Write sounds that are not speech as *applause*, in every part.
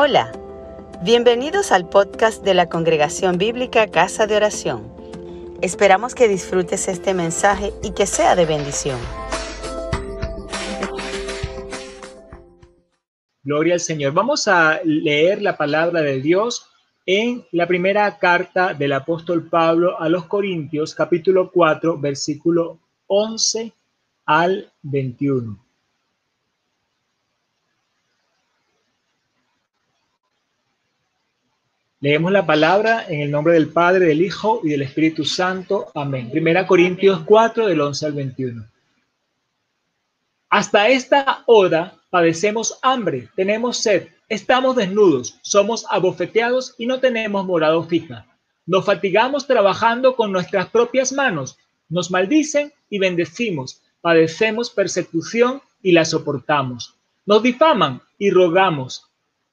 Hola, bienvenidos al podcast de la Congregación Bíblica Casa de Oración. Esperamos que disfrutes este mensaje y que sea de bendición. Gloria al Señor. Vamos a leer la palabra de Dios en la primera carta del apóstol Pablo a los Corintios, capítulo 4, versículo 11 al 21. Leemos la palabra en el nombre del Padre, del Hijo y del Espíritu Santo. Amén. Primera Corintios 4, del 11 al 21. Hasta esta hora padecemos hambre, tenemos sed, estamos desnudos, somos abofeteados y no tenemos morado fija. Nos fatigamos trabajando con nuestras propias manos, nos maldicen y bendecimos, padecemos persecución y la soportamos. Nos difaman y rogamos,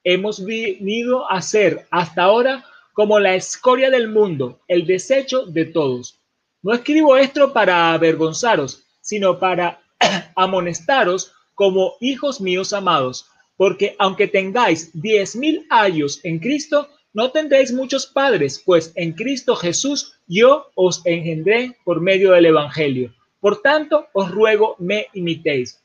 hemos venido a ser hasta ahora como la escoria del mundo, el desecho de todos. No escribo esto para avergonzaros, sino para *clears throat* amonestaros como hijos míos amados, porque aunque tengáis diez mil años en Cristo, no tendréis muchos padres, pues en Cristo Jesús yo os engendré por medio del Evangelio. Por tanto, os ruego me imitéis.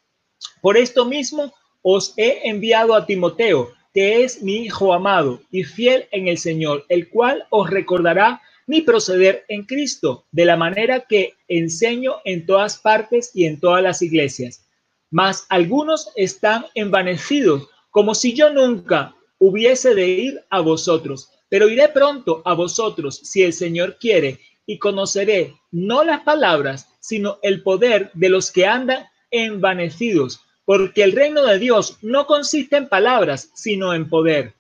Por esto mismo os he enviado a Timoteo, que es mi Hijo amado y fiel en el Señor, el cual os recordará mi proceder en Cristo, de la manera que enseño en todas partes y en todas las iglesias. Mas algunos están envanecidos, como si yo nunca hubiese de ir a vosotros, pero iré pronto a vosotros, si el Señor quiere, y conoceré no las palabras, sino el poder de los que andan envanecidos porque el reino de Dios no consiste en palabras, sino en poder.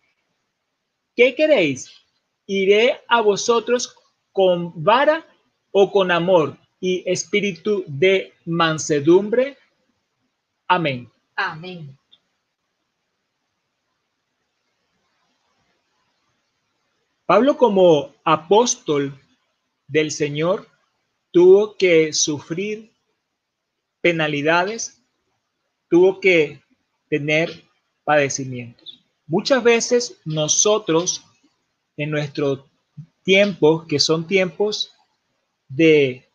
¿Qué queréis? ¿Iré a vosotros con vara o con amor y espíritu de mansedumbre? Amén. Amén. Pablo como apóstol del Señor tuvo que sufrir penalidades tuvo que tener padecimientos. Muchas veces nosotros en nuestro tiempo, que son tiempos de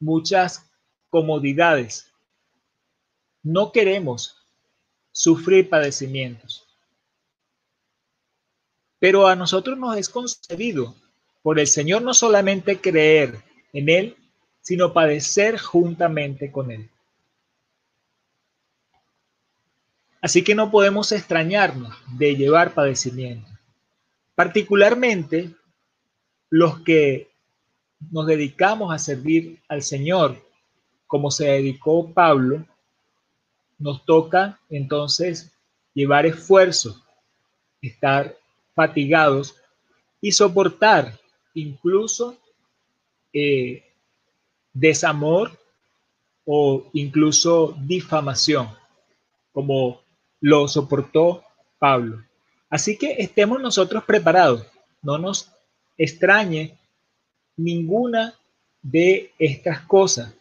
muchas comodidades, no queremos sufrir padecimientos. Pero a nosotros nos es concedido por el Señor no solamente creer en Él, sino padecer juntamente con Él. Así que no podemos extrañarnos de llevar padecimiento. Particularmente los que nos dedicamos a servir al Señor, como se dedicó Pablo, nos toca entonces llevar esfuerzo, estar fatigados y soportar incluso eh, desamor o incluso difamación, como lo soportó Pablo. Así que estemos nosotros preparados, no nos extrañe ninguna de estas cosas.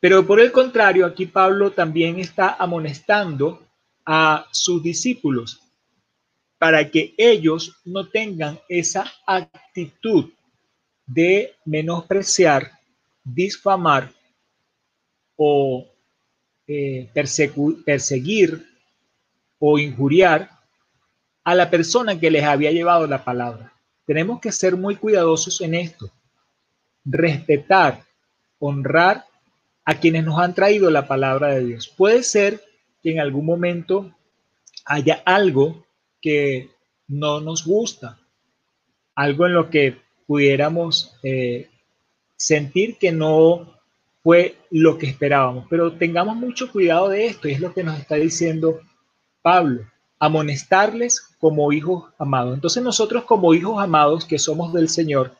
Pero por el contrario, aquí Pablo también está amonestando a sus discípulos para que ellos no tengan esa actitud de menospreciar, difamar o eh, perseguir o injuriar a la persona que les había llevado la palabra. Tenemos que ser muy cuidadosos en esto. Respetar, honrar a quienes nos han traído la palabra de Dios. Puede ser que en algún momento haya algo que no nos gusta, algo en lo que pudiéramos eh, sentir que no fue lo que esperábamos, pero tengamos mucho cuidado de esto y es lo que nos está diciendo Pablo, amonestarles como hijos amados. Entonces nosotros como hijos amados que somos del Señor,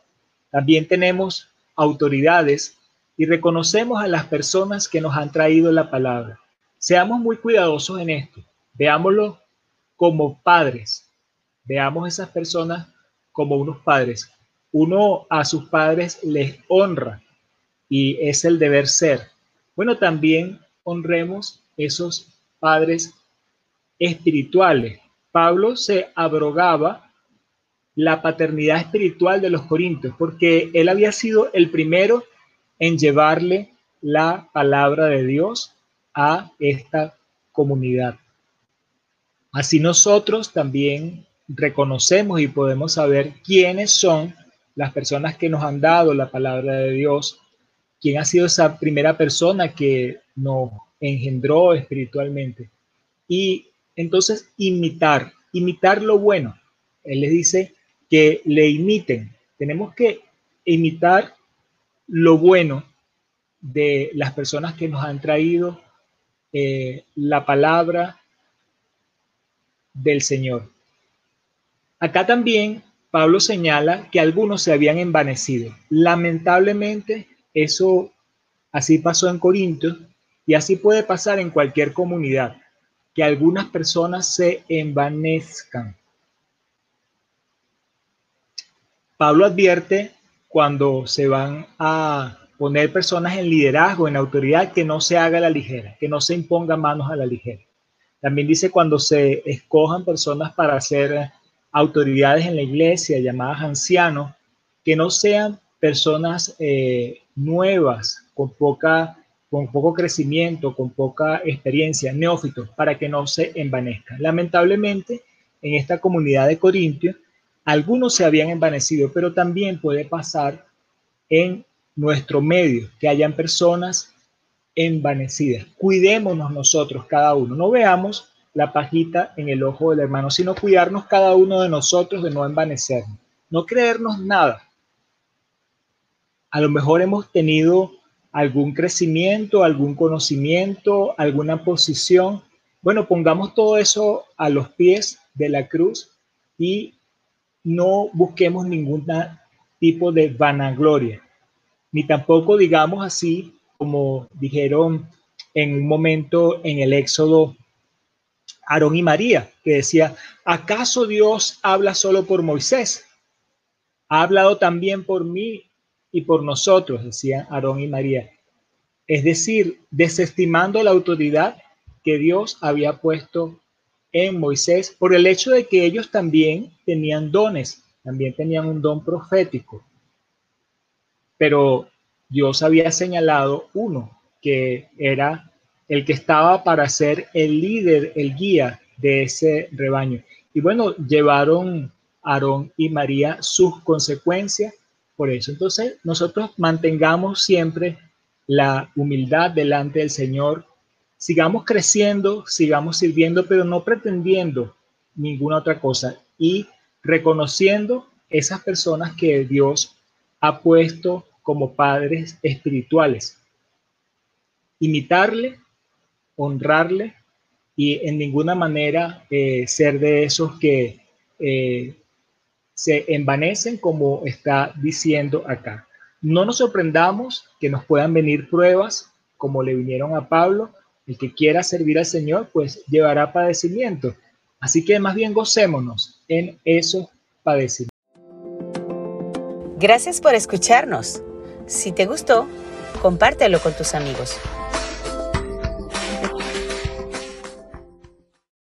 también tenemos autoridades y reconocemos a las personas que nos han traído la palabra. Seamos muy cuidadosos en esto. Veámoslo como padres. Veamos a esas personas como unos padres. Uno a sus padres les honra y es el deber ser. Bueno, también honremos esos padres espirituales, Pablo se abrogaba la paternidad espiritual de los corintios, porque él había sido el primero en llevarle la palabra de Dios a esta comunidad. Así nosotros también reconocemos y podemos saber quiénes son las personas que nos han dado la palabra de Dios, quién ha sido esa primera persona que nos engendró espiritualmente. Y entonces imitar, imitar lo bueno. Él les dice que le imiten. Tenemos que imitar lo bueno de las personas que nos han traído eh, la palabra del Señor. Acá también Pablo señala que algunos se habían envanecido. Lamentablemente, eso así pasó en Corinto y así puede pasar en cualquier comunidad, que algunas personas se envanezcan. Pablo advierte cuando se van a poner personas en liderazgo, en autoridad, que no se haga la ligera, que no se imponga manos a la ligera. También dice cuando se escojan personas para ser autoridades en la iglesia, llamadas ancianos, que no sean personas eh, nuevas, con, poca, con poco crecimiento, con poca experiencia, neófitos, para que no se envanezcan. Lamentablemente, en esta comunidad de Corintios, algunos se habían envanecido, pero también puede pasar en nuestro medio que hayan personas envanecidas. Cuidémonos nosotros cada uno. No veamos la pajita en el ojo del hermano, sino cuidarnos cada uno de nosotros de no envanecernos, no creernos nada. A lo mejor hemos tenido algún crecimiento, algún conocimiento, alguna posición. Bueno, pongamos todo eso a los pies de la cruz y no busquemos ningún tipo de vanagloria, ni tampoco digamos así como dijeron en un momento en el Éxodo Aarón y María, que decía, ¿acaso Dios habla solo por Moisés? Ha hablado también por mí y por nosotros, decían Aarón y María. Es decir, desestimando la autoridad que Dios había puesto en Moisés por el hecho de que ellos también tenían dones, también tenían un don profético. Pero Dios había señalado uno, que era el que estaba para ser el líder, el guía de ese rebaño. Y bueno, llevaron Aarón y María sus consecuencias por eso. Entonces, nosotros mantengamos siempre la humildad delante del Señor, sigamos creciendo, sigamos sirviendo, pero no pretendiendo ninguna otra cosa y reconociendo esas personas que Dios ha puesto como padres espirituales. Imitarle honrarle y en ninguna manera eh, ser de esos que eh, se envanecen como está diciendo acá. No nos sorprendamos que nos puedan venir pruebas como le vinieron a Pablo. El que quiera servir al Señor, pues llevará padecimiento. Así que más bien gocémonos en esos padecimientos. Gracias por escucharnos. Si te gustó, compártelo con tus amigos.